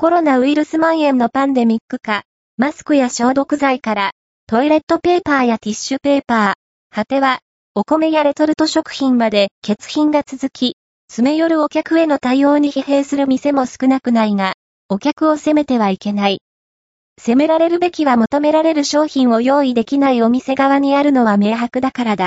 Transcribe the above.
コロナウイルス蔓延のパンデミック化、マスクや消毒剤から、トイレットペーパーやティッシュペーパー、果ては、お米やレトルト食品まで欠品が続き、詰め寄るお客への対応に疲弊する店も少なくないが、お客を責めてはいけない。責められるべきは求められる商品を用意できないお店側にあるのは明白だからだ。